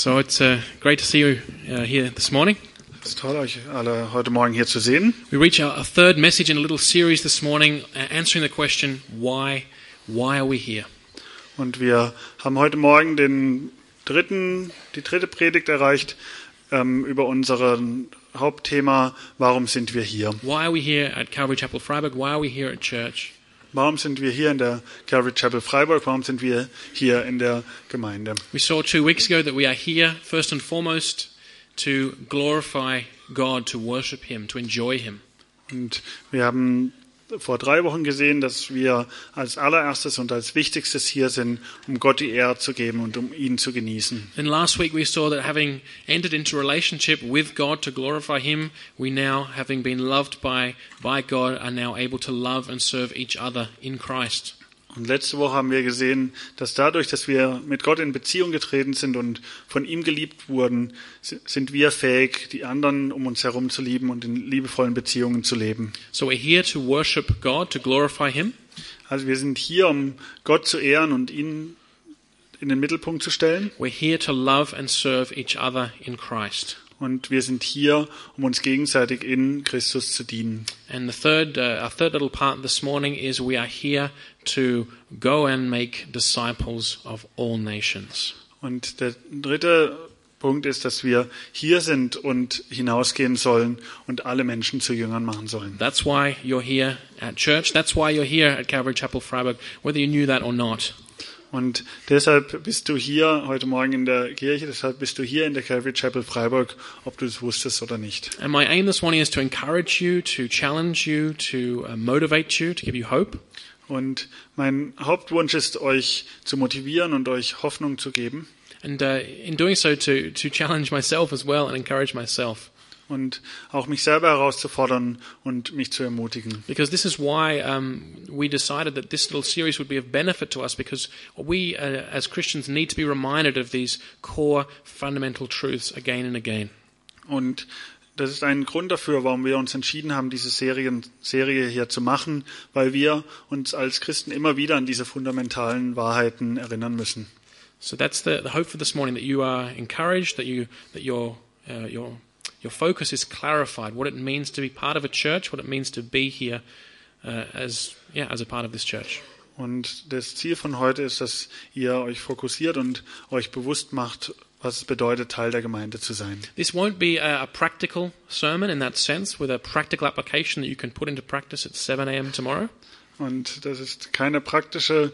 So it's uh, great to see you uh, here this morning. Es ist toll, euch alle heute Morgen hier zu sehen. We reach our, our third message in a little series this morning, uh, answering the question, why, why are we here? Und wir haben heute Morgen den dritten, die dritte Predigt erreicht ähm, über unser Hauptthema, warum sind wir hier? Why are we here at Calvary Chapel Freiburg? Why are we here at church? Warum sind wir hier in der Calvary Chapel Freiburg? Warum sind wir hier in der Gemeinde? We saw two weeks ago that we are here first and foremost to glorify God, to worship Him, to enjoy Him. Und wir haben vor drei Wochen gesehen, dass wir als allererstes und als wichtigstes hier sind, um Gott die Ehre zu geben und um ihn zu genießen. Then last week we saw that having entered into relationship with God to glorify Him, we now, having been loved by, by God, are now able to love and serve each other in Christ. Und letzte Woche haben wir gesehen, dass dadurch, dass wir mit Gott in Beziehung getreten sind und von ihm geliebt wurden, sind wir fähig, die anderen um uns herum zu lieben und in liebevollen Beziehungen zu leben. So we're here to worship God, to glorify Him. Also wir sind hier, um Gott zu ehren und ihn in den Mittelpunkt zu stellen. We're here to love and serve each other in Christ. Und wir sind hier, um uns gegenseitig in Christus zu dienen. And the third, uh, our third little part this morning is we are here to go and make disciples of all nations. Und der dritte Punkt ist, dass wir hier sind und hinausgehen sollen und alle Menschen zu Jüngern machen sollen. That's why you're here at church. That's why you're here at Calvary Chapel Freiburg, whether you knew that or not. Und deshalb bist du hier heute Morgen in der Kirche, deshalb bist du hier in der Calvary Chapel Freiburg, ob du es wusstest oder nicht. And my aim this morning is to encourage you, to challenge you, to uh, motivate you, to give you hope. Und mein Hauptwunsch ist, euch zu motivieren und euch Hoffnung zu geben. And uh, in doing so, to, to challenge myself as well and encourage myself. Und auch mich selber herauszufordern und mich zu ermutigen. Because this is why um, we decided that this little series would be of benefit to us because we uh, as Christians need to be reminded of these core fundamental truths again and again. Und das ist ein Grund dafür, warum wir uns entschieden haben, diese Serien, Serie hier zu machen, weil wir uns als Christen immer wieder an diese fundamentalen Wahrheiten erinnern müssen. So that's the, the hope for this morning that you are encouraged, that you that your uh, your your focus is clarified, what it means to be part of a church, what it means to be here uh, as yeah as a part of this church. Und das Ziel von heute ist, dass ihr euch fokussiert und euch bewusst macht, was es bedeutet, Teil der Gemeinde zu sein. This won't be a, a practical sermon in that sense, with a practical application that you can put into practice at 7 a.m. tomorrow. Und das ist keine praktische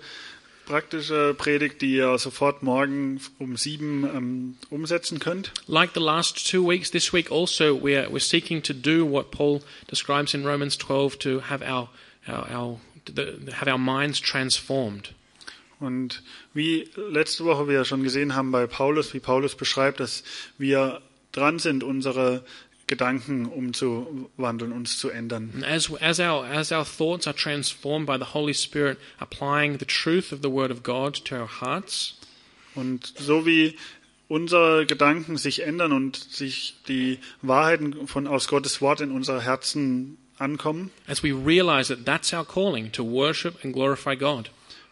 praktische Predigt, die ihr sofort morgen um sieben ähm, umsetzen könnt. Like the last two weeks, this week also we're we're seeking to do what Paul describes in Romans 12 to have our our, our the, have our minds transformed. Und wie letzte Woche wir schon gesehen haben bei Paulus, wie Paulus beschreibt, dass wir dran sind, unsere Gedanken umzuwandeln, uns zu ändern. And as as our as our thoughts are transformed by the Holy Spirit, applying the truth of the Word of God to our hearts, Und so wie unsere Gedanken sich ändern und sich die Wahrheiten von aus Gottes Wort in unser Herzen ankommen, as we realize that that's our calling to worship and glorify God.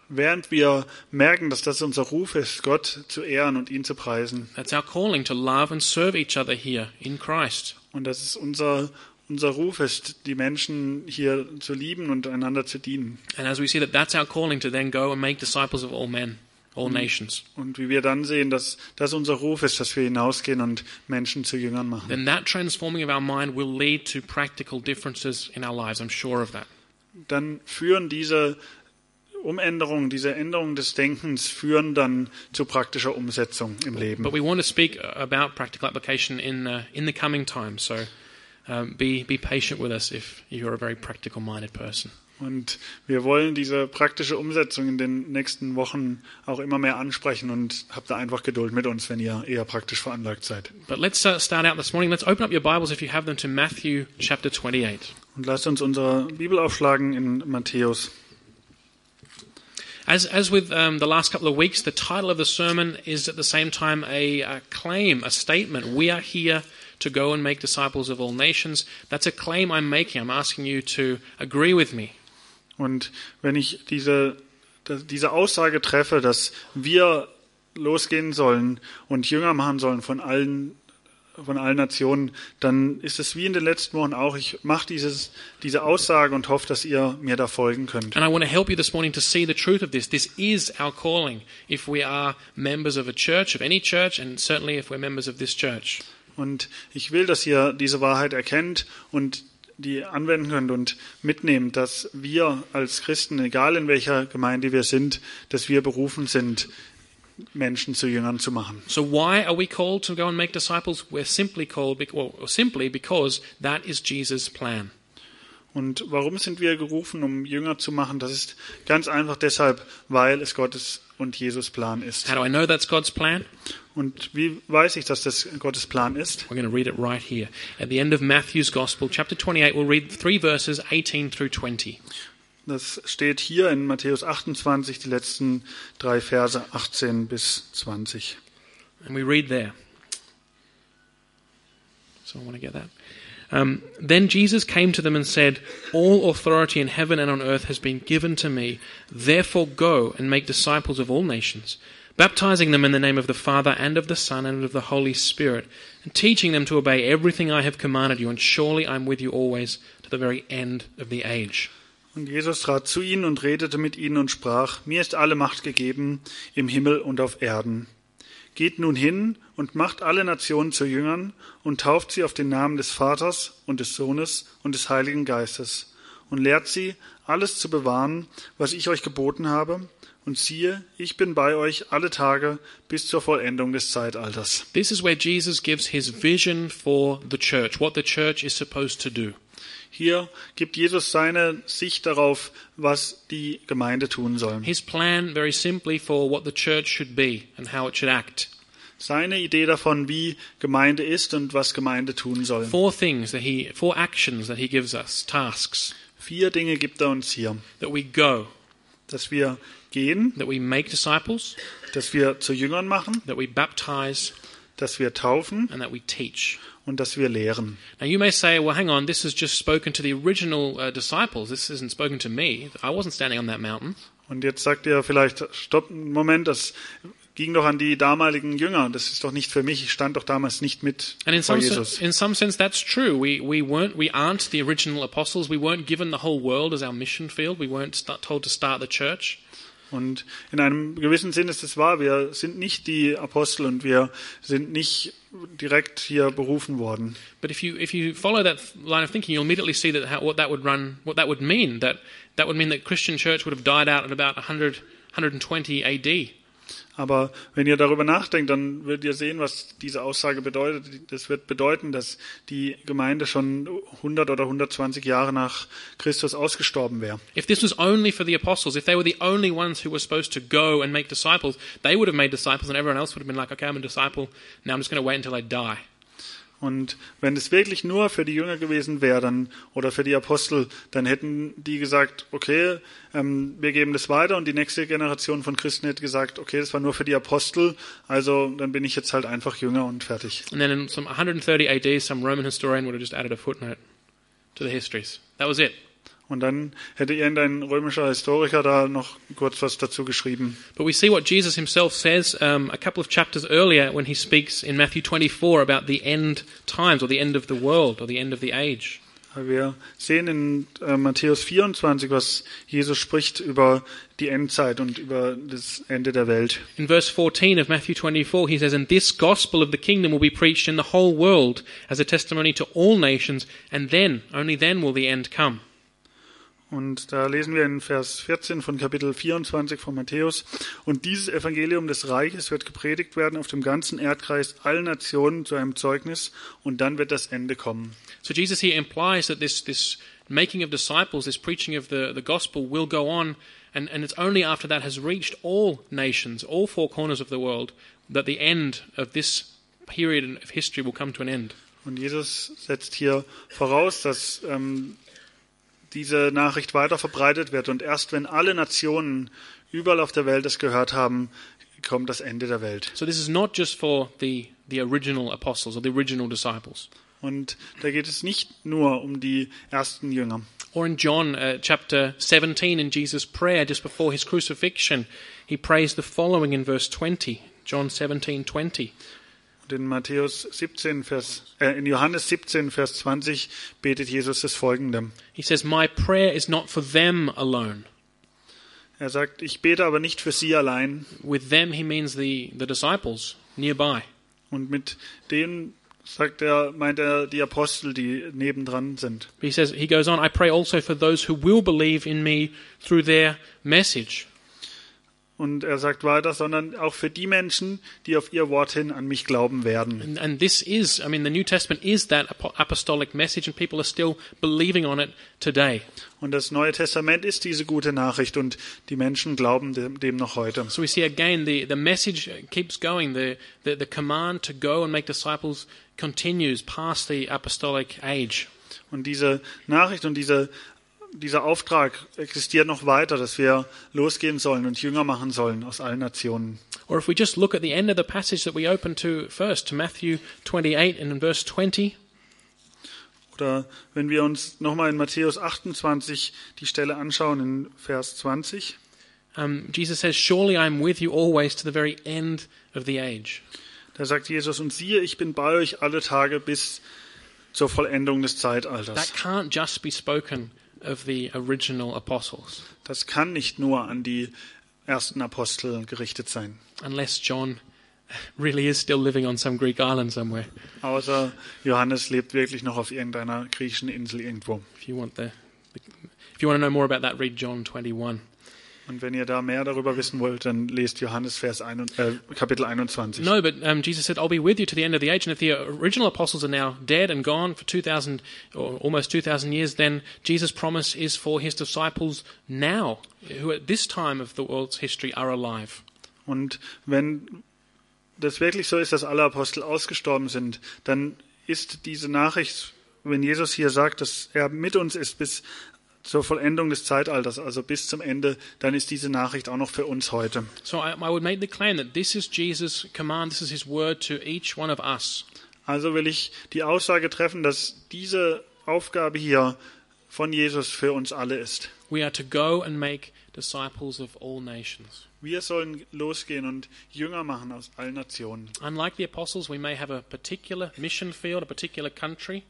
während wir merken, dass das unser Ruf ist, Gott zu ehren und ihn zu preisen. That's our calling to love and serve each other here in Christ. Und dass es unser, unser Ruf ist, die Menschen hier zu lieben und einander zu dienen. And as we see that that's our calling to then go and make disciples of all men, all nations, Und wie wir dann sehen, dass das unser Ruf ist, dass wir hinausgehen und Menschen zu Jüngern machen. then that transforming of our mind will lead to practical differences in our lives. I'm sure of that. Dann führen diese Umänderungen, diese Änderungen des Denkens führen dann zu praktischer Umsetzung im Leben. But we want to speak about practical application in uh, in the coming time. So um, be be patient with us if you're a very practical minded person. Und wir wollen diese praktische Umsetzung in den nächsten Wochen auch immer mehr ansprechen und habt da einfach Geduld mit uns, wenn ihr eher praktisch veranlagt seid. But let's uh, start out this morning. Let's open up your Bibles if you have them to Matthew chapter 28. Und lasst uns unsere Bibel aufschlagen in Matthäus. As, as with um, the last couple of weeks, the title of the sermon is at the same time a, a claim, a statement. We are here to go and make disciples of all nations. That's a claim I'm making. I'm asking you to agree with me. Und wenn ich diese, diese Aussage treffe, dass wir losgehen sollen und Jünger machen sollen von allen von allen Nationen, dann ist es wie in den letzten Wochen auch. Ich mache dieses, diese Aussage und hoffe, dass ihr mir da folgen könnt. And I want to help you this morning to see the truth of this. This is our calling if we are members of a church, of any church, and certainly if we're members of this church. Und ich will, dass ihr diese Wahrheit erkennt und die anwenden könnt und mitnehmt, dass wir als Christen, egal in welcher Gemeinde wir sind, dass wir berufen sind, Menschen zu Jüngern zu machen. So why are we called to go and make disciples? We're simply called, well, simply because that is Jesus' plan. Und warum sind wir gerufen, um Jünger zu machen? Das ist ganz einfach deshalb, weil es Gottes und Jesus Plan ist. How do I know that's God's plan? Und wie weiß ich, dass das Gottes Plan ist? We're going to read it right here. At the end of Matthew's Gospel, chapter 28, we'll read three verses, 18 through 20. Das steht hier in Matthäus 28, die letzten drei Verse 18 bis 20. And we read there. So I want to get that. Um, then Jesus came to them and said, All authority in heaven and on earth has been given to me. Therefore go and make disciples of all nations, baptizing them in the name of the Father and of the Son and of the Holy Spirit, and teaching them to obey everything I have commanded you. And surely I'm with you always to the very end of the age. Und Jesus trat zu ihnen und redete mit ihnen und sprach, Mir ist alle Macht gegeben im Himmel und auf Erden. Geht nun hin und macht alle Nationen zu Jüngern und tauft sie auf den Namen des Vaters und des Sohnes und des Heiligen Geistes und lehrt sie, alles zu bewahren, was ich euch geboten habe. Und siehe, ich bin bei euch alle Tage bis zur Vollendung des Zeitalters. This is where Jesus gives his vision for the church, what the church is supposed to do. Hier gibt Jesus seine Sicht darauf, was die Gemeinde tun soll. His plan, very simply, for what the church should be and how it should act. Seine Idee davon, wie Gemeinde ist und was Gemeinde tun soll. Four things that he, four actions that he gives us, tasks. Vier Dinge gibt er uns hier. That we go, Dass wir gehen, that we make disciples, dass wir zu Jüngern machen, that we baptize, dass wir taufen and that we teach. und dass wir lehren. Now you may say, well, hang on, this has just spoken to the original uh, disciples. This isn't spoken to me. I wasn't standing on that mountain. Und jetzt sagt ihr vielleicht, stopp, einen Moment, das ging doch an die damaligen Jünger. Das ist doch nicht für mich. Ich stand doch damals nicht mit And in vor some, sen- Jesus. in some sense, that's true. We, we weren't, we aren't the original apostles. We weren't given the whole world as our mission field. We weren't told to start the church. Und in einem gewissen Sinn ist es wahr. Wir sind nicht die Apostel und wir sind nicht direkt hier berufen worden. But if you if you follow that line of thinking, you'll immediately see that how, what that would run, what that would mean. That that would mean that Christian church would have died out at about 100, 120 A.D. Aber wenn ihr darüber nachdenkt, dann werdet ihr sehen, was diese Aussage bedeutet. Das wird bedeuten, dass die Gemeinde schon 100 oder 120 Jahre nach Christus ausgestorben wäre. If this was only for the apostles, if they were the only ones who were supposed to go and make disciples, they would have made disciples, and everyone else would have been like, okay, I'm a disciple. Now I'm just going to wait until I die. Und wenn es wirklich nur für die Jünger gewesen wäre, dann oder für die Apostel, dann hätten die gesagt, okay, ähm, wir geben das weiter und die nächste Generation von Christen hätte gesagt, okay, das war nur für die Apostel, also dann bin ich jetzt halt einfach Jünger und fertig. And then in some 130 A.D., some Roman historian would have just added a footnote to the histories. That was it. Und dann hätte irgendein römischer Historiker da noch kurz was dazu geschrieben. But we see what Jesus himself says um, a couple of chapters earlier when he speaks in Matthew 24 about the end times or the end of the world or the end of the age. Wir sehen in äh, Matthäus 24, was Jesus spricht über die Endzeit und über das Ende der Welt. In verse 14 of Matthew 24, he says, And this gospel of the kingdom will be preached in the whole world as a testimony to all nations, and then, only then will the end come. Und da lesen wir in Vers 14 von Kapitel 24 von Matthäus. Und dieses Evangelium des Reiches wird gepredigt werden auf dem ganzen Erdkreis allen Nationen zu einem Zeugnis und dann wird das Ende kommen. So Jesus here implies that this, this making of disciples, this preaching of the, the gospel will go on, and, and it's only after that has reached all nations, all four corners of the world, that the end of this period of history will come to an end. Und Jesus setzt hier voraus, dass ähm, diese Nachricht weiter verbreitet wird. Und erst wenn alle Nationen überall auf der Welt es gehört haben, kommt das Ende der Welt. So this is not just for the, the original apostles or the original disciples. Und da geht es nicht nur um die ersten Jünger. Or in John uh, chapter 17, in Jesus' prayer just before his crucifixion, he prays the following in verse 20 John 17:20. Und in Matthäus 17, Vers, äh, in Johannes 17, Vers 20 betet Jesus das folgende. He says, "My prayer is not for them alone." Er sagt, ich bete aber nicht für sie allein. With them he means the the disciples nearby. Und mit denen sagt er, meint er die Apostel, die nebendran sind. He says he goes on, "I pray also for those who will believe in me through their message." Und er sagt weiter, sondern auch für die Menschen, die auf ihr Wort hin an mich glauben werden. And, and this is, I mean, the New Testament is that apo- apostolic message, and people are still believing on it today. Und das Neue Testament ist diese gute Nachricht und die Menschen glauben dem, dem noch heute. So we see again the, the message keeps going. The, the, the command to go and make disciples continues past the apostolic age. Und diese Nachricht und diese, dieser Auftrag existiert noch weiter, dass wir losgehen sollen und Jünger machen sollen aus allen Nationen. Or if we just look at the end of the passage that we opened to first, to Matthew 28 and in verse 20, Oder wenn wir uns nochmal in Matthäus 28 die Stelle anschauen, in Vers 20, um, Jesus says, Surely I am with you always to the very end of the age. da sagt Jesus, und siehe, ich bin bei euch alle Tage bis zur Vollendung des That Zeitalters. can't just be spoken of the original apostles, Das kann nicht nur an die ersten Apostel gerichtet sein. unless John really is still living on some Greek island somewhere. Außer Johannes lebt wirklich noch auf irgendeiner griechischen Insel irgendwo. If you want the, if you want to know more about that, read John 21. Und wenn ihr da mehr darüber wissen wollt, dann lest Johannes Vers ein, äh, Kapitel 21. No, but um, Jesus said, "I'll be with you to the end of the age." And if the original apostles are now dead and gone for two thousand or almost two thousand years, then Jesus' promise is for his disciples now, who at this time of the world's history are alive. Und wenn das wirklich so ist, dass alle Apostel ausgestorben sind, dann ist diese Nachricht, wenn Jesus hier sagt, dass er mit uns ist bis zur Vollendung des Zeitalters, also bis zum Ende, dann ist diese Nachricht auch noch für uns heute. So I, I would make the claim that this is Jesus' command, this is his word to each one of us. Also will ich die Aussage treffen, dass diese Aufgabe hier von Jesus für uns alle ist. We are to go and make disciples of all nations. Wir sollen losgehen und Jünger machen aus allen Nationen. Unlike the apostles, we may have a particular mission field, a particular country,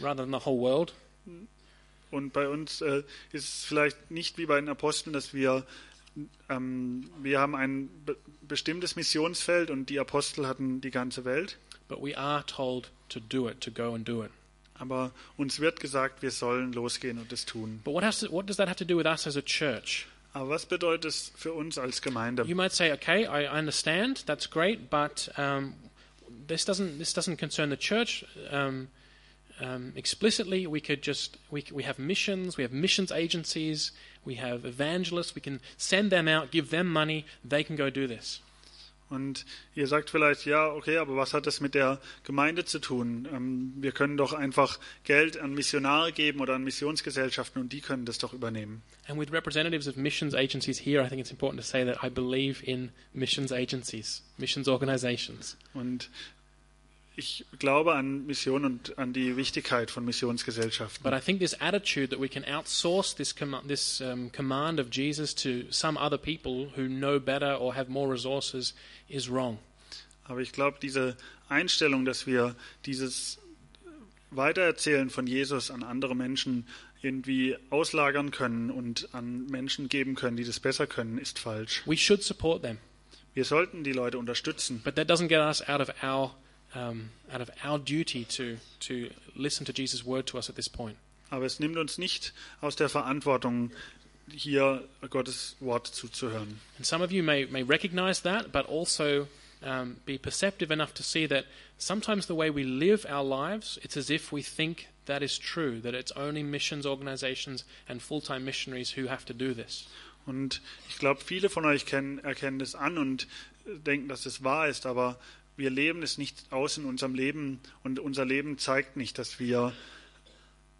rather than the whole world. Und bei uns äh, ist es vielleicht nicht wie bei den Aposteln, dass wir ähm, wir haben ein be bestimmtes Missionsfeld und die Apostel hatten die ganze Welt. But we are told to do it, to go and do it. Aber uns wird gesagt, wir sollen losgehen und es tun. But what, has to, what does that have to do with us as a church? Aber was bedeutet es für uns als Gemeinde? You might say, okay, I I understand, that's great, but um, this doesn't this doesn't concern the church um, um, explicitly. We could just we we have missions, we have missions agencies, we have evangelists. We can send them out, give them money, they can go do this. Und ihr sagt vielleicht, ja, okay, aber was hat das mit der Gemeinde zu tun? Ähm, wir können doch einfach Geld an Missionare geben oder an Missionsgesellschaften und die können das doch übernehmen. And with representatives of missions agencies here, I think it's important to say that I believe in missions agencies, missions organizations. Und ich glaube an Mission und an die Wichtigkeit von Missionsgesellschaften. But I think this attitude that we can outsource this, com- this um, command of Jesus to some other people who know better or have more resources is wrong. Aber ich glaube, diese Einstellung, dass wir dieses Weitererzählen von Jesus an andere Menschen irgendwie auslagern können und an Menschen geben können, die das besser können, ist falsch. We should support them, Wir sollten die Leute unterstützen, but that doesn't get us out of our um, out of our duty to to listen to Jesus' word to us at this point. aber es nimmt uns nicht aus der Verantwortung, hier Gottes Wort zuzuhören. And some of you may may recognize that, but also um, be perceptive enough to see that sometimes the way we live our lives, it's as if we think that is true, that it's only missions organizations and full-time missionaries who have to do this. Und ich glaube, viele von euch kennen, erkennen das an und denken, dass es wahr ist, aber wir leben es nicht aus in unserem Leben und unser Leben zeigt nicht, dass wir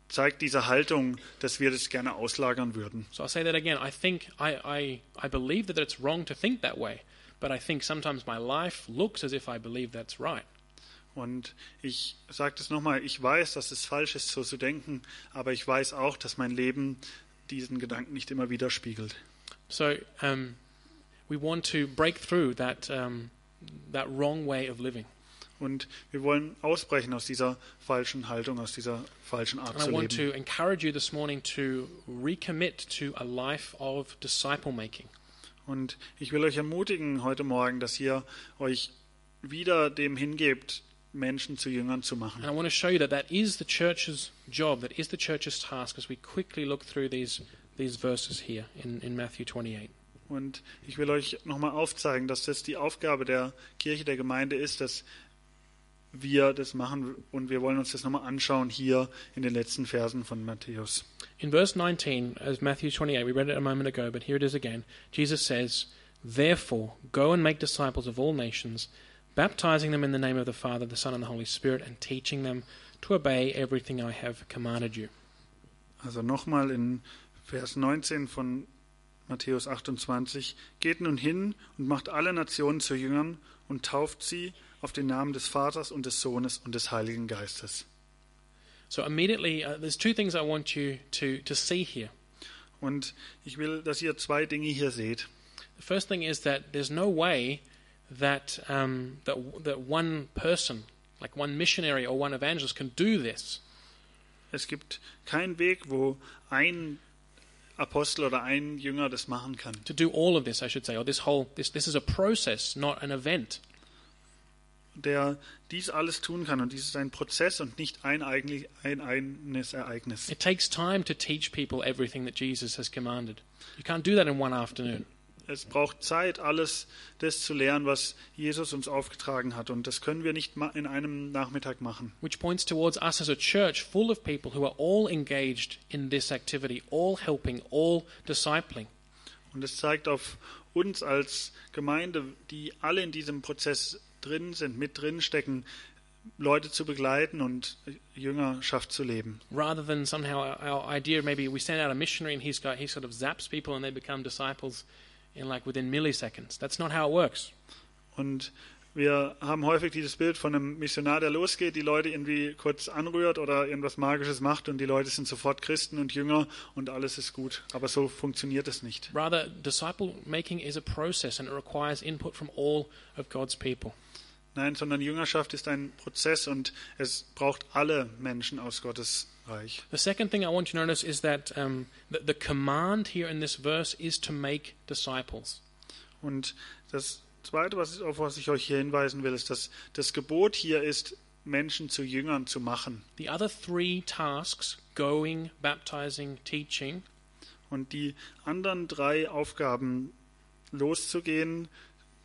zeigt diese Haltung, dass wir das gerne auslagern würden. So I'll say that again. I think I, I, I believe that it's wrong to think that way, but I think sometimes my life looks as if I believe that's right. Und ich sage das nochmal, ich weiß, dass es falsch ist, so zu denken, aber ich weiß auch, dass mein Leben diesen Gedanken nicht immer widerspiegelt. So um, we want to break through that um, that wrong way of living. Und wir wollen ausbrechen aus dieser falschen Haltung, aus dieser falschen Art And I want leben. to encourage you this morning to recommit to a life of disciple making. Und ich will euch ermutigen heute Morgen, dass ihr euch wieder dem hingebt, Menschen zu Jüngern zu machen. And I want to show you that that is the church's job, that is the church's task as we quickly look through these, these verses here in, in Matthew 28. Und ich will euch nochmal aufzeigen, dass das die Aufgabe der Kirche, der Gemeinde ist, dass wir das machen und wir wollen uns das nochmal anschauen hier in den letzten Versen von Matthäus. In verse 19, as Matthew 28, we read it a moment ago, but here it is again. Jesus says, Therefore, go and make disciples of all nations, baptizing them in the name of the Father, the Son, and the Holy Spirit, and teaching them to obey everything I have commanded you. Also nochmal in Vers 19 von Matthäus 28. Geht nun hin und macht alle Nationen zu Jüngern und tauft sie auf den Namen des Vaters und des Sohnes und des Heiligen Geistes. So immediately, uh, there's two things I want you to, to see here. Und ich will, dass ihr zwei Dinge hier seht. The first thing is that there's no way that, um, that, that one person, like one missionary or one evangelist, can do this. Es gibt keinen Weg, wo ein Apostel oder ein Jünger das machen kann. To do all of this, I should say, or this whole, this, this is a process, not an event. Der dies alles tun kann. Und dies ist ein Prozess und nicht ein, eigentlich, ein eigenes Ereignis. It takes time to teach people everything that Jesus has commanded. You can't do that in one afternoon. Es braucht Zeit, alles das zu lernen, was Jesus uns aufgetragen hat. Und das können wir nicht in einem Nachmittag machen. Which points towards us as a church full of people who are all engaged in this activity, all helping, all discipling. Und es zeigt auf uns als Gemeinde, die alle in diesem Prozess drin sind, mit drin stecken, Leute zu begleiten und Jüngerschaft zu leben. Rather than somehow our idea, maybe we send out a missionary and he's got, he sort of zaps people and they become disciples in like within milliseconds. That's not how it works. Und wir haben häufig dieses Bild von einem Missionar, der losgeht, die Leute irgendwie kurz anrührt oder irgendwas Magisches macht und die Leute sind sofort Christen und Jünger und alles ist gut. Aber so funktioniert es nicht. Rather, disciple making is a process and it requires input from all of God's people. Nein, sondern Jüngerschaft ist ein Prozess und es braucht alle Menschen aus Gottes Reich. The second thing I want you to notice is that um, the, the command here in this verse is to make disciples. Und das Zweite, was, auf was ich euch hier hinweisen will, ist, dass das Gebot hier ist, Menschen zu Jüngern zu machen. The other three tasks going, baptizing, teaching Und die anderen drei Aufgaben, loszugehen,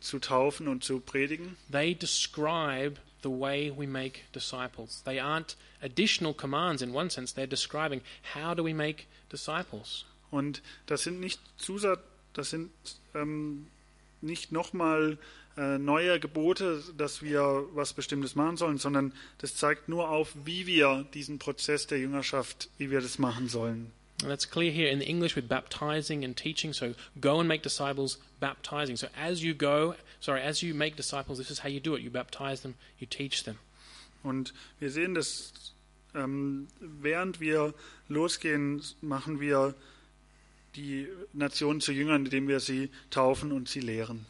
zu taufen und zu predigen, they describe the way we make disciples. They aren't additional commands in one sense, they're describing how do we make disciples. Und das sind nicht Zusatz, das sind ähm, nicht nochmal äh, neue Gebote, dass wir was Bestimmtes machen sollen, sondern das zeigt nur auf, wie wir diesen Prozess der Jüngerschaft, wie wir das machen sollen. And that's clear here in the English with baptizing and teaching. So go and make disciples, baptizing. So as you go, sorry, as you make disciples, this is how you do it. You baptize them, you teach them. Und wir sehen das, ähm, während wir losgehen, machen wir die Nationen zu Jüngern, indem wir sie taufen und sie lehren.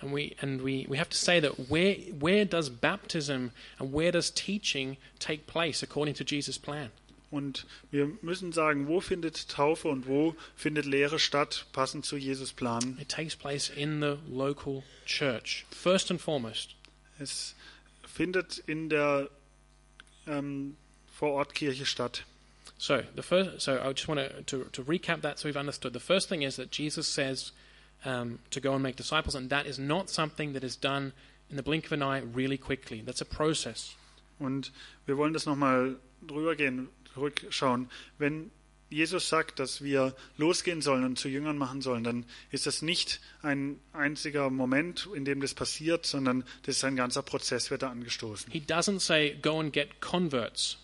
And we and we, we have to say that where where does baptism and where does teaching take place according to Jesus' plan? Und wir müssen sagen, wo findet Taufe und wo findet Lehre statt, passend zu Jesus Plan. It takes place in the local church, first and foremost. Es findet in der ähm, Vorortkirche statt. So the first, so I just want to, to recap that so we've understood. The first thing is that Jesus says um, to go and make disciples, and that is not something that is done in the blink of an eye really quickly. That's a process. Und wir wollen das nochmal drüber gehen, zurückschauen. Wenn Jesus sagt, dass wir losgehen sollen und zu Jüngern machen sollen, dann ist das nicht ein einziger Moment, in dem das passiert, sondern das ist ein ganzer Prozess, wird da angestoßen. He doesn't say go and get converts,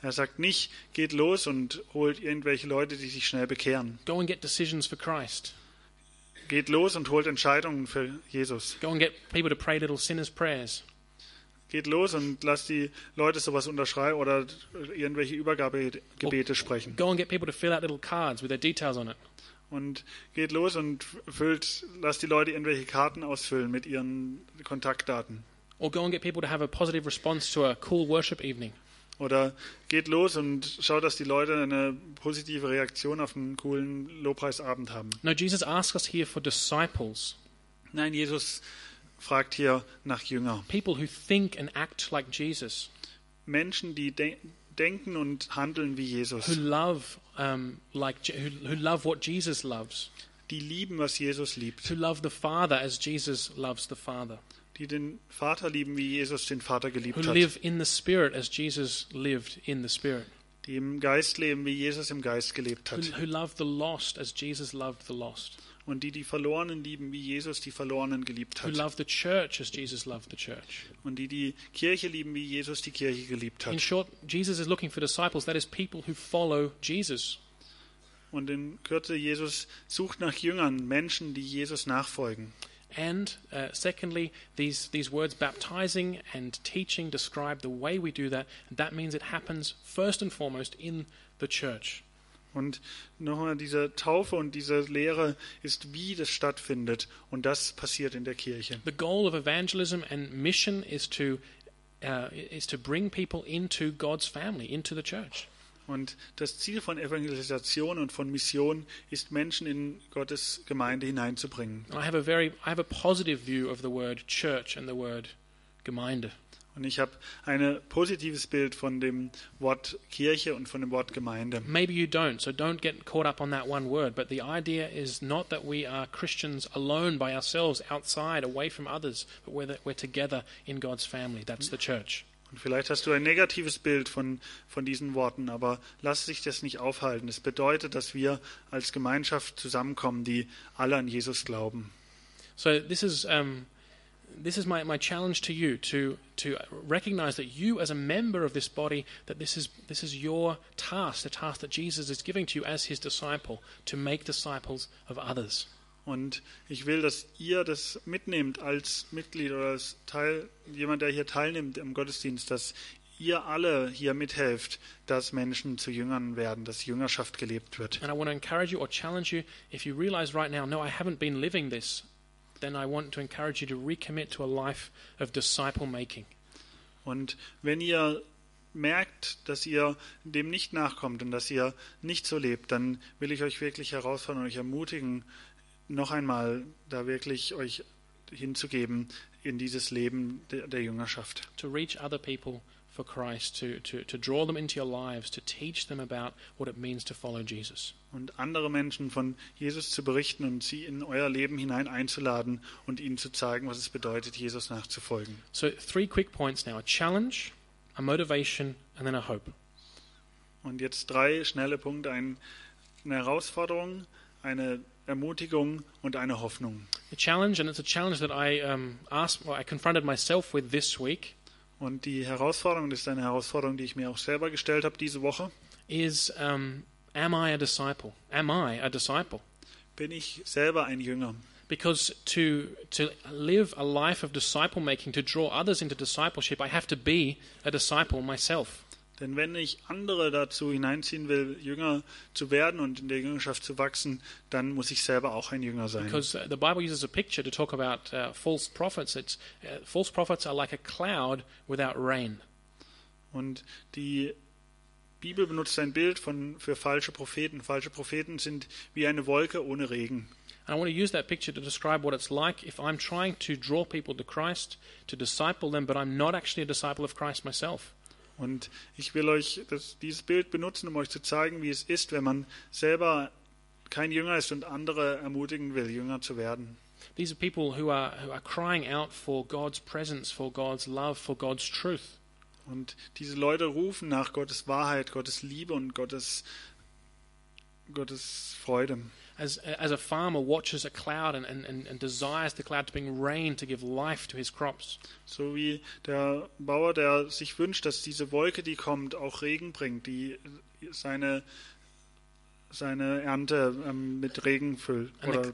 Er sagt nicht, geht los und holt irgendwelche Leute, die sich schnell bekehren. go and get decisions for Christ, Geht los und holt Entscheidungen für Jesus. go and get people to pray little sinners' prayers. Geht los und lasst die Leute sowas unterschreiben oder irgendwelche Übergabegebete sprechen. Go and get people to fill out little cards with their details on it. und geht los und füllt, lasst die Leute irgendwelche Karten ausfüllen mit ihren Kontaktdaten. Or go and get people to have a positive response to a cool worship evening. Oder geht los und schaut, dass die Leute eine positive Reaktion auf einen coolen Lobpreisabend haben. No, Jesus asks us here for disciples, Nein, Jesus fragt hier nach Jünger. people who think and act like Jesus, Menschen, die de denken und handeln wie who Jesus. love um, like who, who love what Jesus loves, Die lieben, was Jesus liebt. who love the Father as Jesus loves the Father, Die den Vater lieben, wie Jesus den Vater who geliebt hat. live in the Spirit as Jesus lived in the Spirit, Die im Geist leben, wie Jesus im Geist gelebt who, hat. who love the lost as Jesus loved the lost, Und die die Verlorenen lieben, wie Jesus die Verlorenen geliebt who hat. love the church as Jesus loved the church. Und die die Kirche lieben, wie Jesus die Kirche geliebt In hat. short, Jesus is looking for disciples, that is, people who follow Jesus. Und in Kürze, Jesus sucht nach Jüngern, Menschen, die Jesus nachfolgen. And uh, secondly, these, these words baptizing and teaching describe the way we do that. And that means it happens first and foremost in the church. Und nochmal, diese Taufe und diese Lehre ist, wie das stattfindet. Und das passiert in der Kirche. The goal of evangelism and mission is to, uh, is to bring people into God's family, into the church. Und das Ziel von Evangelisation und von Mission ist, Menschen in Gottes Gemeinde hineinzubringen. I have a very I have a positive view of the word church and the word Gemeinde. Und ich habe ein positives Bild von dem Wort Kirche und von dem Wort Gemeinde. Maybe you don't, so don't get caught up on that one word. But the idea is not that we are Christians alone by ourselves, outside, away from others, but we're, that we're together in God's family. That's the church. Und vielleicht hast du ein negatives Bild von, von diesen Worten, aber lass dich das nicht aufhalten. Es bedeutet, dass wir als Gemeinschaft zusammenkommen, die alle an Jesus glauben. So this is um, this is my, my challenge to you to to recognize that you as a member of this body that this is this is your task, the task that Jesus is giving to you as his disciple to make disciples of others. Und ich will, dass ihr das mitnehmt als Mitglied oder als Teil, jemand, der hier teilnimmt am Gottesdienst, dass ihr alle hier mithelft, dass Menschen zu Jüngern werden, dass Jüngerschaft gelebt wird. And I want to encourage you or challenge you if you realize right now, no, I haven't been living this, then I want to encourage you to recommit to a life of disciple making. Und wenn ihr merkt, dass ihr dem nicht nachkommt und dass ihr nicht so lebt, dann will ich euch wirklich herausfordern und euch ermutigen, noch einmal da wirklich euch hinzugeben in dieses Leben der, der Jüngerschaft. To reach other people for Christ, to, to, to draw them into your lives, to teach them about what it means to follow Jesus. Und andere Menschen von Jesus zu berichten und sie in euer Leben hinein einzuladen und ihnen zu zeigen, was es bedeutet, Jesus nachzufolgen. So, three quick points now a challenge, a motivation, and then a hope. Und jetzt drei schnelle Punkte, ein, eine Herausforderung, eine Ermutigung und eine Hoffnung. The challenge, and it's a challenge that I um, asked, well, I confronted myself with this week, Und die Herausforderung, das ist eine Herausforderung, die ich mir auch selber gestellt habe diese Woche. is um, Am I a disciple? Am I a disciple? Bin ich selber ein Jünger? Because to to live a life of disciple making, to draw others into discipleship, I have to be a disciple myself. Denn wenn ich andere dazu hineinziehen will, Jünger zu werden und in der Jüngerschaft zu wachsen, dann muss ich selber auch ein Jünger sein. Because uh, the Bible uses a picture to talk about uh, false prophets. It's uh, false prophets are like a cloud without rain. Und die Bibel benutzt ein Bild von, für falsche Propheten. Falsche Propheten sind wie eine Wolke ohne Regen. And I want to use that picture to describe what it's like if I'm trying to draw people to Christ, to disciple them, but I'm not actually a disciple of Christ myself. Und ich will euch das, dieses Bild benutzen, um euch zu zeigen, wie es ist, wenn man selber kein Jünger ist und andere ermutigen will, Jünger zu werden. These are people who are who are crying out for God's presence, for God's love, for God's truth. Und diese Leute rufen nach Gottes Wahrheit, Gottes Liebe und Gottes, Gottes Freude. As as a farmer watches a cloud and, and, and, desires the cloud to bring rain to give life to his crops. So wie der Bauer, der sich wünscht, dass diese Wolke, die kommt, auch Regen bringt, die seine, seine Ernte ähm, mit Regen füllt oder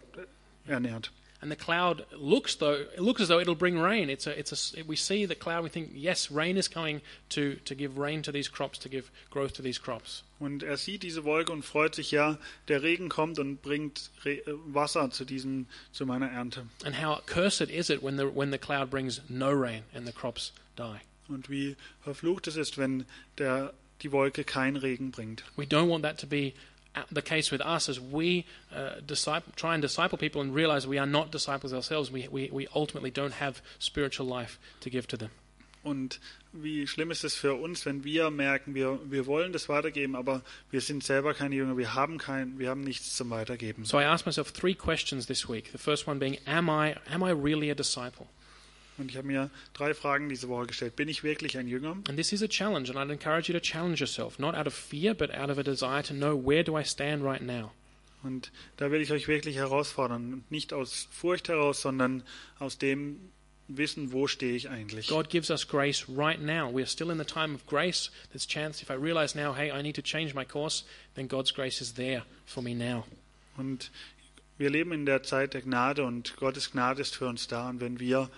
ernährt. And the cloud looks though it looks as though it'll bring rain. It's a it's a we see the cloud, we think yes, rain is coming to to give rain to these crops, to give growth to these crops. Und er sieht diese Wolke und freut sich, ja, der Regen kommt und bringt Re Wasser zu diesem, zu meiner Ernte. And how cursed is it when the when the cloud brings no rain and the crops die. Und wie verflucht es ist, wenn der, die Wolke keinen Regen bringt. We don't want that to be the case with us as we uh, disciple, try and disciple people and realize we are not disciples ourselves. We, we, we ultimately don't have spiritual life to give to them. Und wie schlimm ist es für uns, wenn wir merken, wir, wir wollen das weitergeben, aber wir sind selber keine Jünger, wir haben kein, wir haben nichts zum Weitergeben. So I asked myself three questions this week. The first one being, am I, am I really a disciple? Und ich habe mir drei Fragen diese Woche gestellt. Bin ich wirklich ein Jünger? And this is a challenge, and I'd encourage you to challenge yourself, not out of fear, but out of a desire to know where do I stand right now. Und da will ich euch wirklich herausfordern. Nicht aus Furcht heraus, sondern aus dem Wissen, wo stehe ich eigentlich. God gives us grace right now. We are still in the time of grace. There's chance if I realize now, hey, I need to change my course, then God's grace is there for me now. Und wir leben in der Zeit der Gnade und Gottes Gnade ist für uns da. Und wenn wir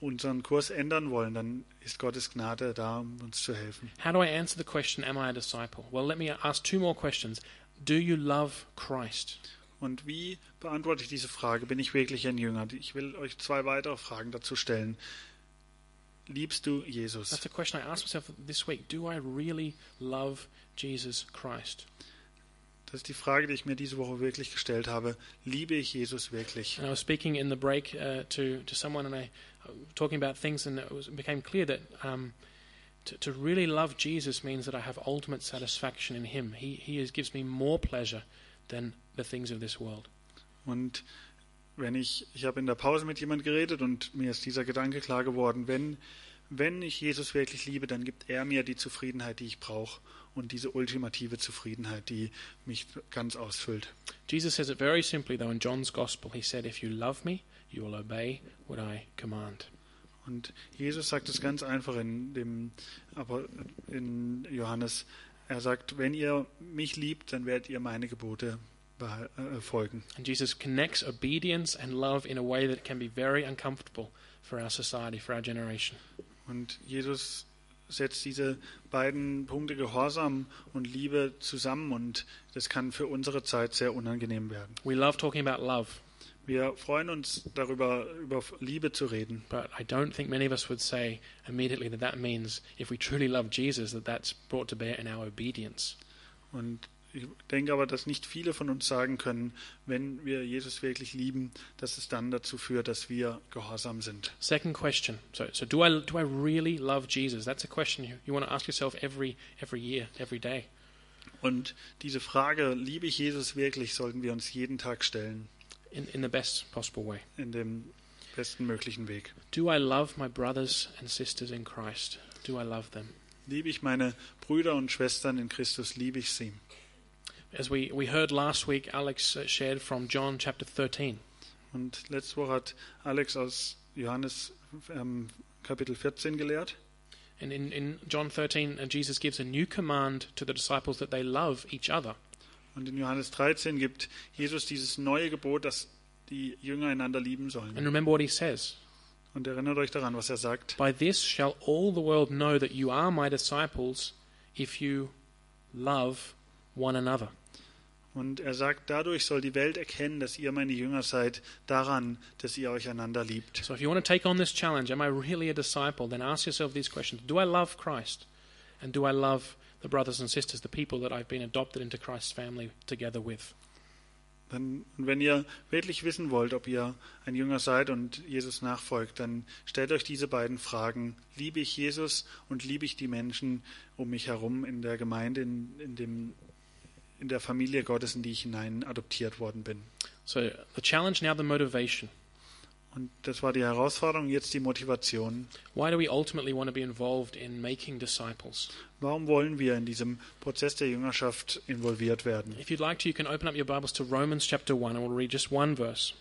unseren Kurs ändern wollen, dann ist Gottes Gnade da, um uns zu helfen. How do I answer the question, am I a disciple? Well, let me ask two more questions. Do you love Christ? Und wie beantworte ich diese Frage? Bin ich wirklich ein Jünger? Ich will euch zwei weitere Fragen dazu stellen. Liebst du Jesus? That's a question I asked myself this week. Do I really love Jesus Christ? Das ist die Frage, die ich mir diese Woche wirklich gestellt habe. Liebe ich Jesus wirklich? And I was speaking in the break uh, to to someone and I uh, talking about things, and it, was, it became clear that um, to, to really love Jesus means that I have ultimate satisfaction in Him. He He is, gives me more pleasure than the things of this world. Und wenn ich, ich habe in der Pause mit jemand geredet und mir ist dieser Gedanke klar geworden, wenn, wenn ich Jesus wirklich liebe, dann gibt er mir die Zufriedenheit, die ich brauche und diese ultimative Zufriedenheit, die mich ganz ausfüllt. Jesus says it very simply, though, in John's Gospel. He said, If you love me, you will obey what I command. Und Jesus sagt es ganz einfach in dem, aber in Johannes. Er sagt, wenn ihr mich liebt, dann werdet ihr meine Gebote äh, folgen. And Jesus connects obedience and love in a way that can be very uncomfortable for our society, for our generation. Und Jesus setzt diese beiden Punkte Gehorsam und Liebe zusammen und das kann für unsere Zeit sehr unangenehm werden. We love talking about love. Wir freuen uns darüber, über Liebe zu reden. But I don't think many of us would say immediately that that means if we truly love Jesus, that that's brought to bear in our obedience. Und ich denke aber, dass nicht viele von uns sagen können, wenn wir Jesus wirklich lieben, dass es dann dazu führt, dass wir gehorsam sind. Second question. So, so do I do I really love Jesus? That's a question you, you want to ask yourself every every year, every day. Und diese Frage, liebe ich Jesus wirklich, sollten wir uns jeden Tag stellen. In in the best possible way. In dem besten möglichen Weg. Do I love my brothers and sisters in Christ? Do I love them? Liebe ich meine Brüder und Schwestern in Christus, liebe ich sie. As we, we heard last week, Alex uh, shared from John chapter 13. Und letzte Woche hat Alex aus Johannes ähm, Kapitel 14 gelehrt. And in, in John 13, uh, Jesus gives a new command to the disciples that they love each other. Und in Johannes 13 gibt Jesus dieses neue Gebot, dass die Jünger einander lieben sollen. And remember what he says. Und erinnert euch daran, was er sagt. By this shall all the world know that you are my disciples if you love one another. Und er sagt, dadurch soll die Welt erkennen, dass ihr meine Jünger seid, daran, dass ihr euch einander liebt. So if you want to take on this challenge, am I really a disciple? Then ask yourself these questions. Do I love Christ? And do I love the brothers and sisters, the people that I've been adopted into Christ's family together with? Dann, und wenn ihr wirklich wissen wollt, ob ihr ein Jünger seid und Jesus nachfolgt, dann stellt euch diese beiden Fragen. Liebe ich Jesus und liebe ich die Menschen um mich herum in der Gemeinde, in, in dem in der Familie Gottes, in die ich hinein adoptiert worden bin. So the challenge now the motivation. Und das war die Herausforderung, jetzt die Motivation. Why do we ultimately want to be involved in making disciples? Warum wollen wir in diesem Prozess der Jüngerschaft involviert werden? If you'd like to, you can open up your Bibles to Romans chapter 1 and we'll read just one verse.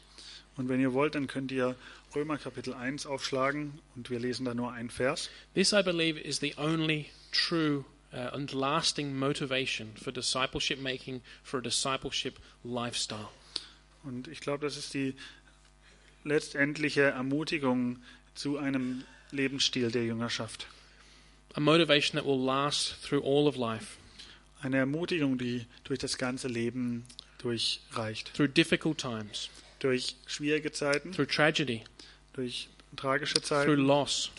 Und wenn ihr wollt, dann könnt ihr Römer Kapitel 1 aufschlagen und wir lesen da nur einen Vers. This, I believe, is the only true uh, and lasting motivation for discipleship making, for a discipleship lifestyle. Und ich glaube, das ist die letztendliche Ermutigung zu einem Lebensstil der Jüngerschaft. A motivation that will last through all of life, Eine Ermutigung, die durch das ganze Leben durchreicht. through difficult times, Durch schwierige Zeiten, through tragedy, durch tragische through Zeiten, loss,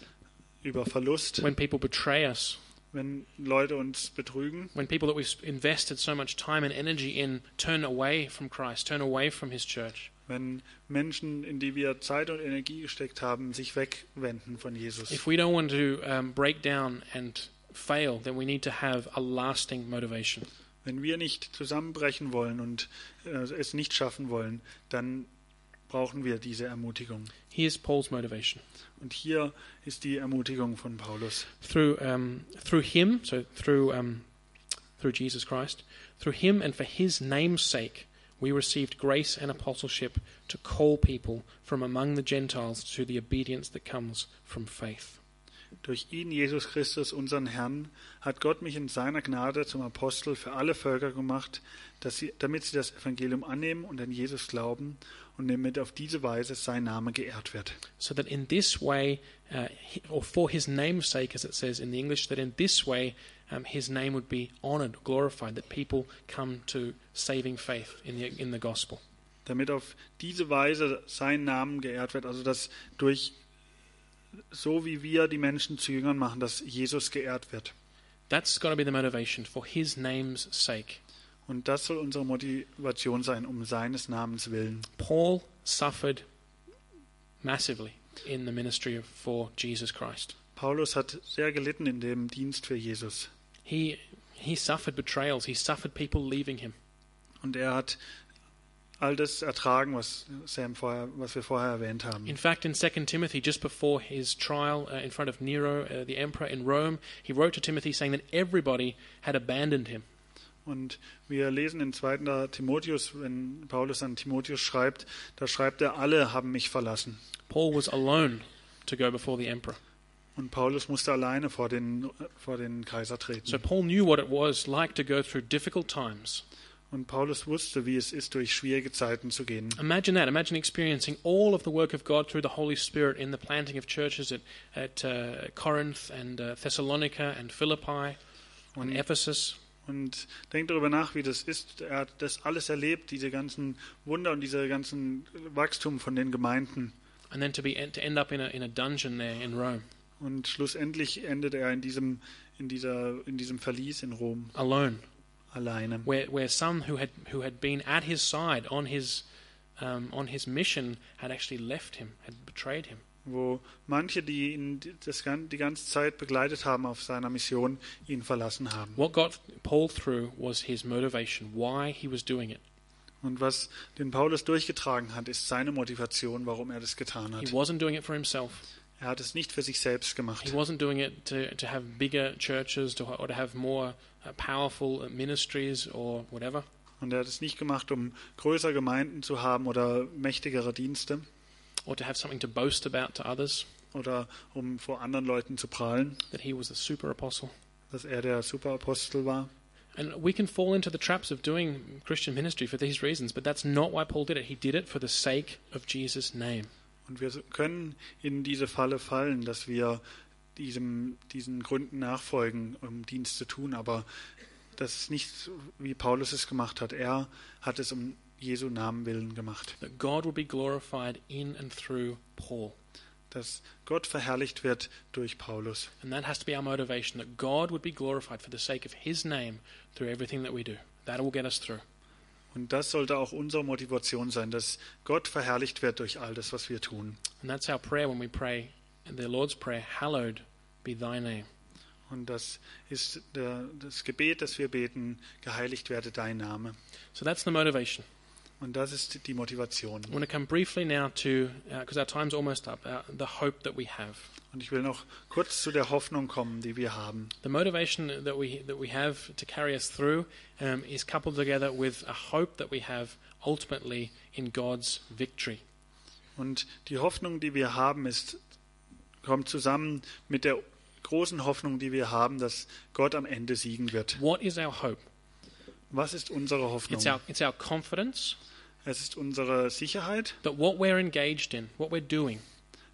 über Verlust, when people betray us, wenn Leute uns betrügen, when people that we've invested so much time and energy in turn away from Christ, turn away from His church. wenn Menschen, in die wir Zeit und Energie gesteckt haben, sich wegwenden von Jesus. If we don't want to um, break down and fail, then we need to have a lasting motivation. Wenn wir nicht zusammenbrechen wollen und äh, es nicht schaffen wollen, dann brauchen wir diese Ermutigung. Here's Paul's motivation. Und hier ist die Ermutigung von Paulus. Through, um, through him, so through, um, through Jesus Christ, through him and for his name's sake, we received grace and apostleship to call people from among the Gentiles to the obedience that comes from faith. Durch ihn, Jesus Christus, unseren Herrn, hat Gott mich in seiner Gnade zum Apostel für alle Völker gemacht, dass sie, damit sie das Evangelium annehmen und an Jesus glauben und damit auf diese Weise sein Name geehrt wird. So that in this way, uh, he- or for his name's sake, as it says in the English, that in this way um, his name would be honored, glorified, that people come to saving faith in the, in the gospel. Damit auf diese Weise sein Namen geehrt wird, also dass durch so wie wir die Menschen zu Jüngern machen, dass Jesus geehrt wird. That's got to be the motivation for his name's sake. Und das soll unsere Motivation sein, um seines Namens willen. Paul suffered massively in the ministry for Jesus Christ. Paulus hat sehr gelitten in dem Dienst für Jesus. He he suffered betrayals. He suffered people leaving him. Und er hat all das ertragen, was, Sam vorher, was wir vorher erwähnt haben. In fact, in 2 Timothy, just before his trial uh, in front of Nero, uh, the emperor in Rome, he wrote to Timothy saying that everybody had abandoned him. Und wir lesen in 2. Timotheus, wenn Paulus an Timotheus schreibt, da schreibt er, alle haben mich verlassen. Paul was alone to go before the emperor. Und Paulus musste alleine vor den, vor den Kaiser treten. So Paul knew what it was like to go through difficult times. Und Paulus wusste, wie es ist, durch schwierige Zeiten zu gehen. Imagine that. Imagine experiencing all of the work of God through the Holy Spirit in the planting of churches at, at uh, Corinth and uh, Thessalonica and Philippi and Ephesus. Und denkt darüber nach, wie das ist. Er hat das alles erlebt, diese ganzen Wunder und dieser ganzen Wachstum von den Gemeinden. And then to, be, to end up in a, in a dungeon there in Rome, Und schlussendlich endet er in diesem, in dieser, in diesem Verlies in Rom alone. alleine. where where some who had who had been at his side on his um, on his mission had actually left him, had betrayed him. Wo manche, die ihn das, die ganze Zeit begleitet haben auf seiner Mission, ihn verlassen haben. What got Paul through was his motivation, why he was doing it. Und was den Paulus durchgetragen hat, ist seine Motivation, warum er das getan He hat. wasn't doing it for himself. Er hat es nicht für sich selbst He gemacht. wasn't doing it to to have bigger churches to, or to have more uh, powerful ministries or whatever. Und er hat es nicht gemacht, um größere Gemeinden zu haben oder mächtigere Dienste Or to have something to boast about to others oder um vor anderen Leuten zu prahlen, that he was a super apostle. dass er der Superapostel war. And we can fall into the traps of doing Christian ministry for these reasons, but that's not why Paul did it. He did it for the sake of Jesus' name. Und wir können in diese Falle fallen, dass wir diesem, diesen Gründen nachfolgen, um Dienst zu tun, aber das ist nicht, wie Paulus es gemacht hat. Er hat es um Jesu Namen willen gemacht. that God would be glorified in and through Paul. Dass Gott verherrlicht wird durch Paulus. And that has to be our motivation, that God would be glorified for the sake of His name through everything that we do. That will get us through. Und das sollte auch unsere Motivation sein, dass Gott verherrlicht wird durch all das, was wir tun. And that's our prayer when we pray the Lord's Prayer, hallowed be thy name. Und das ist das Gebet, das wir beten, geheiligt werde dein Name. So that's the motivation. Und das ist die Motivation. I want to come briefly now to, because our time's almost up, uh, the hope that we have. Und ich will noch kurz zu der Hoffnung kommen, die wir haben. The motivation that we that we have to carry us through um, is coupled together with a hope that we have ultimately in God's victory. Und die Hoffnung, die wir haben, ist, kommt zusammen mit der großen Hoffnung, die wir haben, dass Gott am Ende siegen wird. What is our hope? Was ist unsere Hoffnung? It's our it's our confidence Es ist unsere Sicherheit, that what we're engaged in, what we're doing,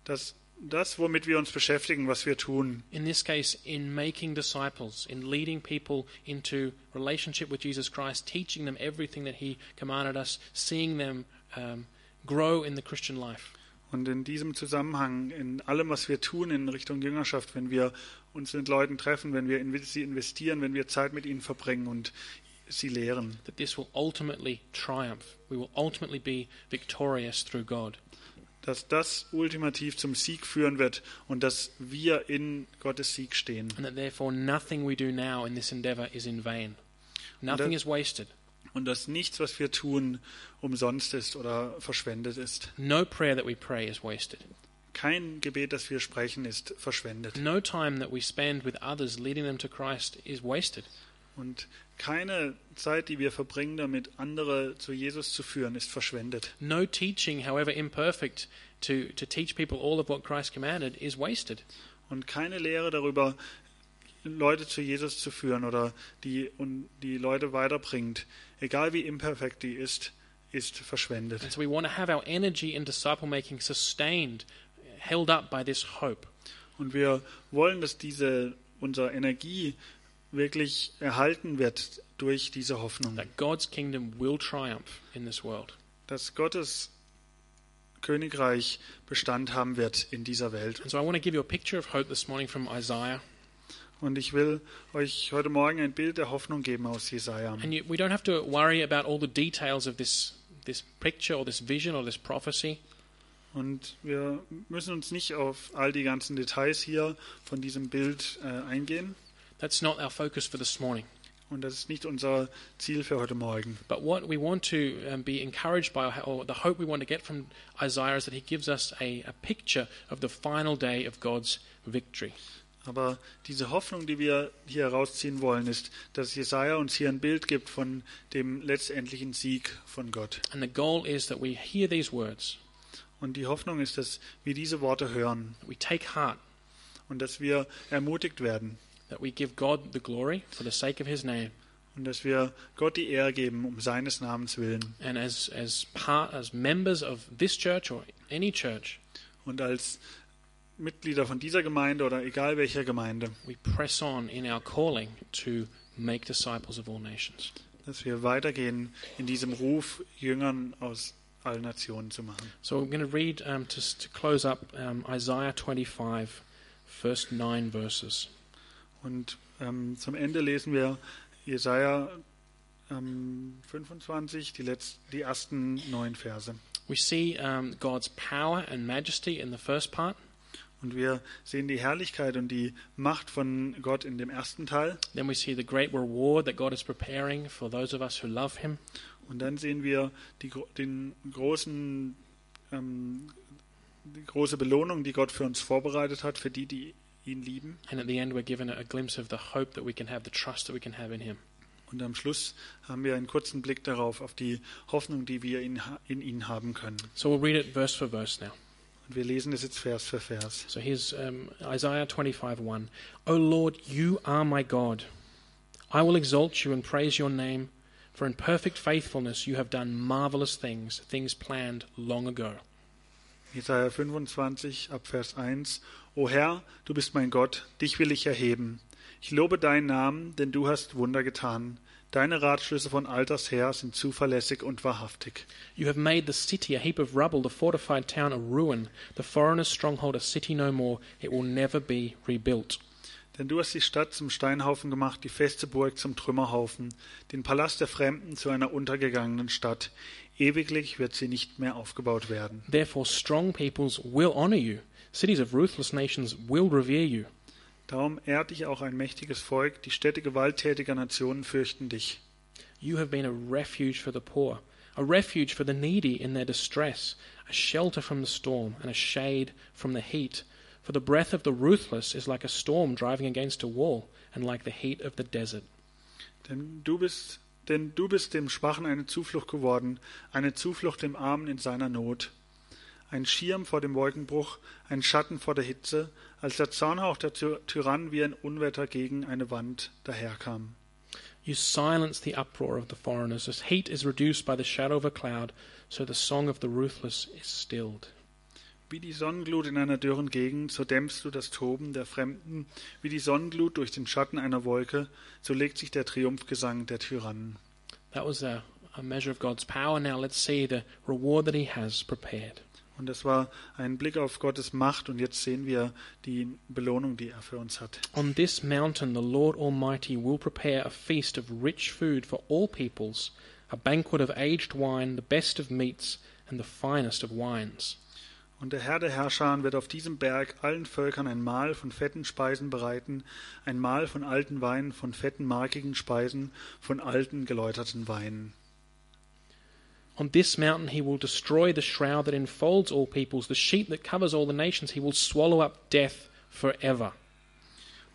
dass das, womit wir uns beschäftigen, was wir tun, in this case, in making disciples, in leading people into relationship with Jesus Christ, teaching them everything that He commanded us, seeing them um, grow in the Christian life. Und in diesem Zusammenhang, in allem, was wir tun in Richtung Jüngerschaft, wenn wir uns mit Leuten treffen, wenn wir in sie investieren, wenn wir Zeit mit ihnen verbringen und sie lehren, that this will ultimately triumph. We will ultimately be victorious through God. dass das ultimativ zum Sieg führen wird und dass wir in Gottes Sieg stehen. And that therefore nothing we do now in this endeavor is in vain. Nothing is wasted. Und dass nichts, was wir tun, umsonst ist oder verschwendet ist. No prayer that we pray is wasted. Kein Gebet, das wir sprechen, ist verschwendet. No time that we spend with others leading them to Christ is wasted. Und keine Zeit, die wir verbringen, damit andere zu Jesus zu führen, ist verschwendet. No teaching, however imperfect, to, to teach people all of what Christ commanded is wasted. Und keine Lehre darüber, Leute zu Jesus zu führen oder die, und die Leute weiterbringt, egal wie imperfekt die ist, ist verschwendet. And so we want to have our energy in disciple making sustained, held up by this hope. Und wir wollen, dass diese, unsere Energie wirklich erhalten wird durch diese Hoffnung, That God's kingdom will triumph in this world. dass Gottes Königreich Bestand haben wird in dieser Welt. And so I want to give you a picture of hope this morning from Isaiah. Und ich will euch heute Morgen ein Bild der Hoffnung geben aus Jesaja. And you, we don't have to worry about all the details of this, this picture or this vision or this prophecy. Und wir müssen uns nicht auf all die ganzen Details hier von diesem Bild äh, eingehen. That's not our focus for this morning. Und das ist nicht unser Ziel für heute Morgen. But what we want to um, be encouraged by, or the hope we want to get from Isaiah, is that he gives us a, a picture of the final day of God's victory. Aber diese Hoffnung, die wir hier herausziehen wollen, ist, dass Jesaja uns hier ein Bild gibt von dem letztendlichen Sieg von Gott. And the goal is that we hear these words, Und die Hoffnung ist, dass wir diese Worte hören we take heart, und dass wir ermutigt werden that we give God the glory for the sake of his name, und dass wir Gott die Ehre geben um seines Namens willen. and as, as, part, as members of this church or any church, Und als Mitglieder von dieser Gemeinde oder egal welcher Gemeinde, we press on in our calling to make disciples of all nations. dass wir weitergehen in diesem Ruf, Jüngern aus allen Nationen zu machen. So I'm going to read um, to, to close up um, Isaiah 25, first nine verses. Und ähm, zum Ende lesen wir Jesaja ähm, 25, die, letzten, die ersten neun Verse. We see um, God's power and majesty in the first part. Und wir sehen die Herrlichkeit und die Macht von Gott in dem ersten Teil. Then we see the great reward that God is preparing for those of us who love Him. Und dann sehen wir die, den großen, ähm, die große Belohnung, die Gott für uns vorbereitet hat, für die, die ihn lieben. And at the end, we're given a glimpse of the hope that we can have, the trust that we can have in Him. Und am Schluss haben wir einen kurzen Blick darauf, auf die Hoffnung, die wir in, in ihn haben können. So we'll read it verse for verse now. Und wir lesen es jetzt Vers für Vers. So here's um, Isaiah 25 1. O Lord, you are my God. I will exalt you and praise your name, for in perfect faithfulness you have done marvelous things, things planned long ago. Jesaja 25 ab Vers 1. O Herr, du bist mein Gott, dich will ich erheben. Ich lobe deinen Namen, denn du hast Wunder getan. Deine Ratschlüsse von alters her sind zuverlässig und wahrhaftig. You have made the city a heap of rubble, the fortified town a ruin, the foreigner's stronghold a city no more. It will never be rebuilt. Denn du hast die Stadt zum Steinhaufen gemacht, die feste Burg zum Trümmerhaufen, den Palast der Fremden zu einer untergegangenen Stadt. Ewiglich wird sie nicht mehr aufgebaut werden. Therefore, strong peoples will honor you. Cities of ruthless nations will revere you. Darum ehrt dich auch ein mächtiges Volk, die Städte gewalttätiger Nationen fürchten dich. You have been a refuge for the poor, a refuge for the needy in their distress, a shelter from the storm, and a shade from the heat. For the breath of the ruthless is like a storm driving against a wall, and like the heat of the desert. Denn du bist, denn du bist dem Schwachen eine Zuflucht geworden, eine Zuflucht dem Armen in seiner Not. Ein Schirm vor dem Wolkenbruch, ein Schatten vor der Hitze, als der Zornhauch der Ty Tyrann wie ein Unwetter gegen eine Wand daherkam. You silence the uproar of the foreigners, as heat is reduced by the shadow of a cloud, so the song of the ruthless is stilled. Wie die Sonnenglut in einer dürren Gegend, so dämpfst du das Toben der Fremden, wie die Sonnenglut durch den Schatten einer Wolke, so legt sich der Triumphgesang der Tyrannen. That was a, a measure of God's power. Now let's see the reward that He has prepared. Und das war ein Blick auf Gottes Macht und jetzt sehen wir die Belohnung, die er für uns hat. On this mountain the Lord Almighty will prepare a feast of rich food for all peoples, a banquet of aged wine, the best of meats, and the finest of wines. Und der Herr der Herrscher wird auf diesem Berg allen Völkern ein Mahl von fetten Speisen bereiten, ein Mahl von alten Weinen, von fetten markigen Speisen, von alten geläuterten Weinen. On this mountain he will destroy the shroud that enfolds all peoples, the sheet that covers all the nations. He will swallow up death forever.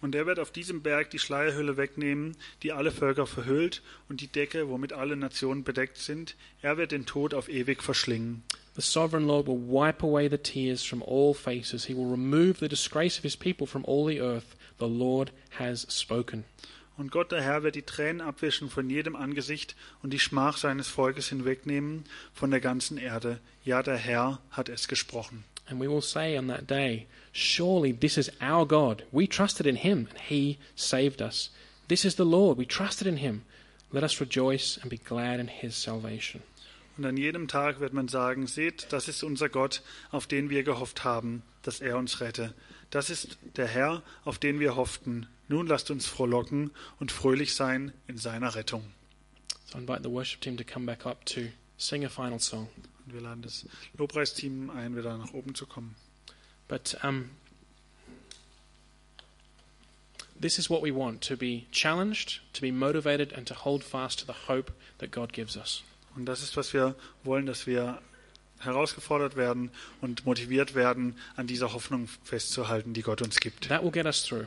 Und er wird auf diesem Berg die Schleierhülle wegnehmen, die alle Völker verhüllt, und die Decke, womit alle Nationen bedeckt sind. Er wird den Tod auf ewig verschlingen. The sovereign Lord will wipe away the tears from all faces. He will remove the disgrace of his people from all the earth. The Lord has spoken. Und Gott der Herr wird die Tränen abwischen von jedem Angesicht und die Schmach seines Volkes hinwegnehmen von der ganzen Erde. Ja, der Herr hat es gesprochen. And we will say on that day, Surely this is our God. We trusted in him, and he saved us. This is the Lord. We trusted in him. Let us rejoice and be glad in his salvation. Und an jedem Tag wird man sagen, seht, das ist unser Gott, auf den wir gehofft haben, dass er uns rette. Das ist der Herr, auf den wir hofften. Nun lasst uns frohlocken und fröhlich sein in seiner Rettung. So I invite the worship team to come back up to sing a final song. Und wir laden das Lobpreisteam ein, wieder nach oben zu kommen. But um, this is what we want to be challenged, to be motivated, and to hold fast to the hope that God gives us. Und das ist, was wir wollen, dass wir herausgefordert werden und motiviert werden, an dieser Hoffnung festzuhalten, die Gott uns gibt. That will get us through.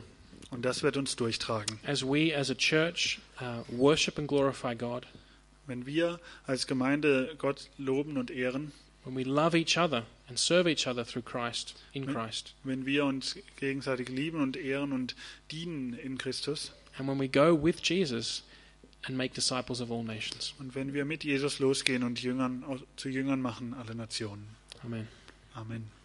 Und das wird uns durchtragen. As we, as a church, uh, worship and glorify God, Wenn wir als Gemeinde Gott loben und ehren, when we love each other and serve each other through Christ, in Christ, wenn wir uns gegenseitig lieben und ehren und dienen in Christus and when we go with Jesus and make disciples of all nations. und wenn wir mit Jesus losgehen und Jüngern, zu Jüngern machen alle Nationen. Amen. Amen.